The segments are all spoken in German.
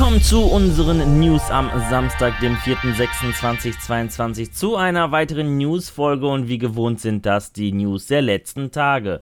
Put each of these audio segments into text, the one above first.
Willkommen zu unseren News am Samstag, dem 4.26.2022, zu einer weiteren News-Folge und wie gewohnt sind das die News der letzten Tage.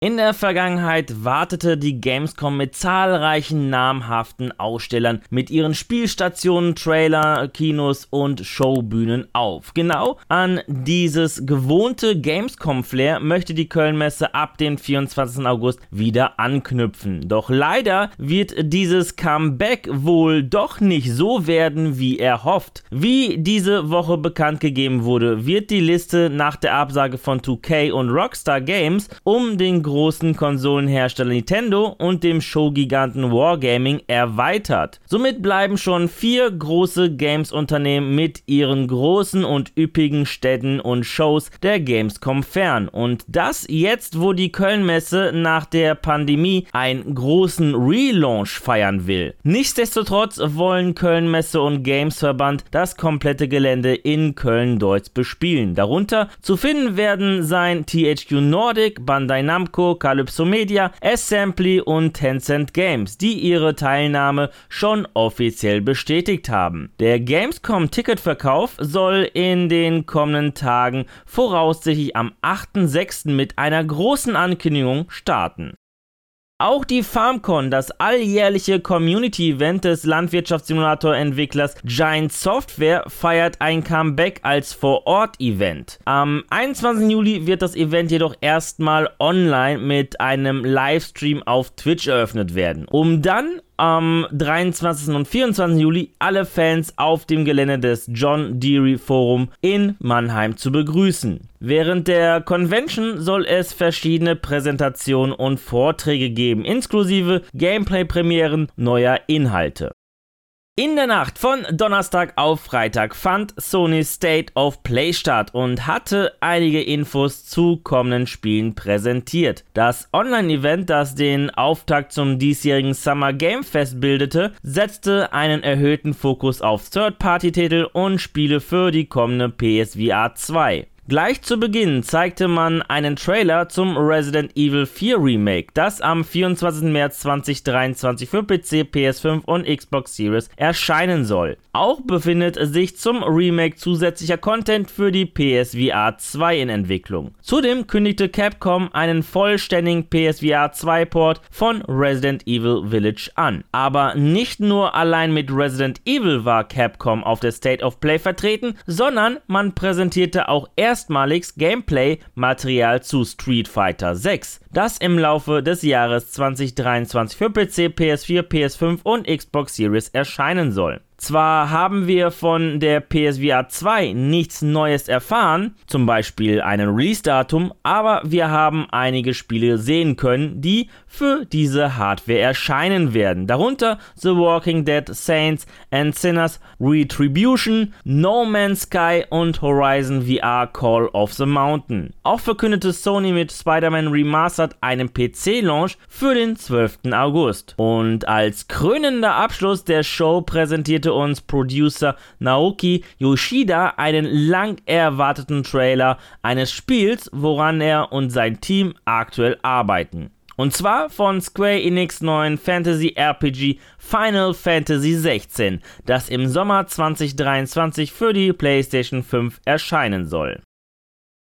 In der Vergangenheit wartete die Gamescom mit zahlreichen namhaften Ausstellern mit ihren Spielstationen, Trailer, Kinos und Showbühnen auf. Genau an dieses gewohnte Gamescom-Flair möchte die Kölnmesse ab dem 24. August wieder anknüpfen. Doch leider wird dieses Comeback wohl doch nicht so werden, wie er hofft. Wie diese Woche bekannt gegeben wurde, wird die Liste nach der Absage von 2K und Rockstar Games um den großen Konsolenhersteller Nintendo und dem Showgiganten Wargaming erweitert. Somit bleiben schon vier große Games-Unternehmen mit ihren großen und üppigen Städten und Shows der Gamescom fern. Und das jetzt, wo die Kölnmesse nach der Pandemie einen großen Relaunch feiern will. Nichtsdestotrotz wollen Kölnmesse und Gamesverband das komplette Gelände in Köln-Deutz bespielen. Darunter zu finden werden sein THQ Nordic, Bandai Namco, Namco, Calypso Media, Assembly und Tencent Games, die ihre Teilnahme schon offiziell bestätigt haben. Der Gamescom-Ticketverkauf soll in den kommenden Tagen voraussichtlich am 8.6. mit einer großen Ankündigung starten. Auch die FarmCon, das alljährliche Community-Event des Landwirtschaftssimulator-Entwicklers Giant Software, feiert ein Comeback als Vor-Ort-Event. Am 21. Juli wird das Event jedoch erstmal online mit einem Livestream auf Twitch eröffnet werden, um dann am 23. und 24. Juli alle Fans auf dem Gelände des John Deere Forum in Mannheim zu begrüßen. Während der Convention soll es verschiedene Präsentationen und Vorträge geben, inklusive Gameplay-Premieren neuer Inhalte. In der Nacht von Donnerstag auf Freitag fand Sony State of Play statt und hatte einige Infos zu kommenden Spielen präsentiert. Das Online-Event, das den Auftakt zum diesjährigen Summer Game Fest bildete, setzte einen erhöhten Fokus auf Third-Party-Titel und Spiele für die kommende PSVR 2. Gleich zu Beginn zeigte man einen Trailer zum Resident Evil 4 Remake, das am 24. März 2023 für PC, PS5 und Xbox Series erscheinen soll. Auch befindet sich zum Remake zusätzlicher Content für die PSVR 2 in Entwicklung. Zudem kündigte Capcom einen vollständigen PSVR 2 Port von Resident Evil Village an. Aber nicht nur allein mit Resident Evil war Capcom auf der State of Play vertreten, sondern man präsentierte auch erst erstmaliges Gameplay-Material zu Street Fighter 6, das im Laufe des Jahres 2023 für PC, PS4, PS5 und Xbox Series erscheinen soll. Zwar haben wir von der PSVR 2 nichts Neues erfahren, zum Beispiel einen Release-Datum, aber wir haben einige Spiele sehen können, die für diese Hardware erscheinen werden. Darunter The Walking Dead, Saints and Sinners, Retribution, No Man's Sky und Horizon VR Call of the Mountain. Auch verkündete Sony mit Spider-Man Remastered einen PC-Launch für den 12. August. Und als krönender Abschluss der Show präsentierte präsentierte uns Producer Naoki Yoshida einen lang erwarteten Trailer eines Spiels, woran er und sein Team aktuell arbeiten. Und zwar von Square Enix neuen Fantasy RPG Final Fantasy XVI, das im Sommer 2023 für die PlayStation 5 erscheinen soll.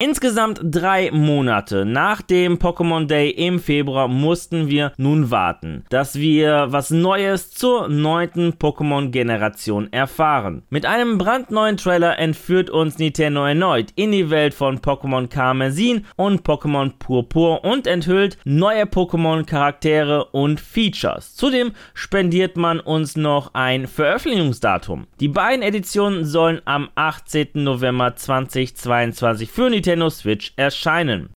Insgesamt drei Monate nach dem Pokémon Day im Februar mussten wir nun warten, dass wir was Neues zur neunten Pokémon-Generation erfahren. Mit einem brandneuen Trailer entführt uns Nintendo erneut in die Welt von Pokémon Karmesin und Pokémon Purpur und enthüllt neue Pokémon-Charaktere und Features. Zudem spendiert man uns noch ein Veröffentlichungsdatum. Die beiden Editionen sollen am 18. November 2022 für Nintendo Nintendo Switch erscheinen.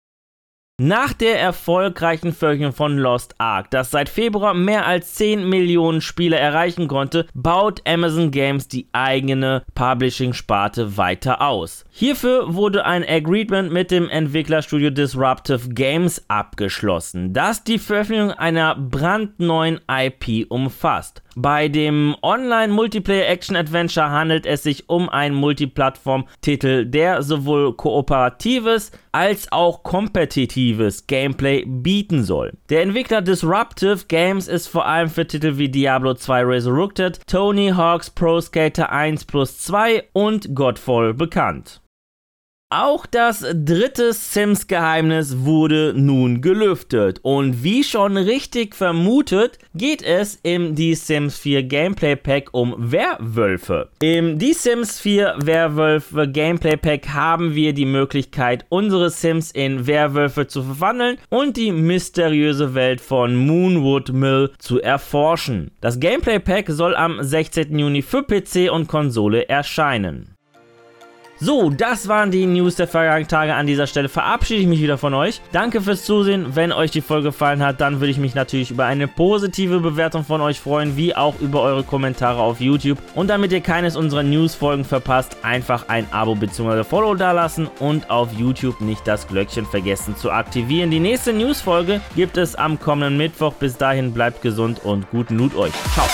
Nach der erfolgreichen Veröffentlichung von Lost Ark, das seit Februar mehr als 10 Millionen Spieler erreichen konnte, baut Amazon Games die eigene Publishing-Sparte weiter aus. Hierfür wurde ein Agreement mit dem Entwicklerstudio Disruptive Games abgeschlossen, das die Veröffentlichung einer brandneuen IP umfasst. Bei dem Online-Multiplayer-Action-Adventure handelt es sich um einen Multiplattform-Titel, der sowohl kooperatives als auch kompetitives Gameplay bieten soll. Der Entwickler Disruptive Games ist vor allem für Titel wie Diablo 2 Resurrected, Tony Hawk's Pro Skater 1 plus 2 und Godfall bekannt. Auch das dritte Sims-Geheimnis wurde nun gelüftet. Und wie schon richtig vermutet, geht es im The Sims 4 Gameplay Pack um Werwölfe. Im The Sims 4 Werwölfe Gameplay Pack haben wir die Möglichkeit, unsere Sims in Werwölfe zu verwandeln und die mysteriöse Welt von Moonwood Mill zu erforschen. Das Gameplay Pack soll am 16. Juni für PC und Konsole erscheinen. So, das waren die News der vergangenen Tage. An dieser Stelle verabschiede ich mich wieder von euch. Danke fürs Zusehen. Wenn euch die Folge gefallen hat, dann würde ich mich natürlich über eine positive Bewertung von euch freuen, wie auch über eure Kommentare auf YouTube. Und damit ihr keines unserer News-Folgen verpasst, einfach ein Abo bzw. Follow dalassen und auf YouTube nicht das Glöckchen vergessen zu aktivieren. Die nächste News-Folge gibt es am kommenden Mittwoch. Bis dahin bleibt gesund und guten Loot euch. Ciao.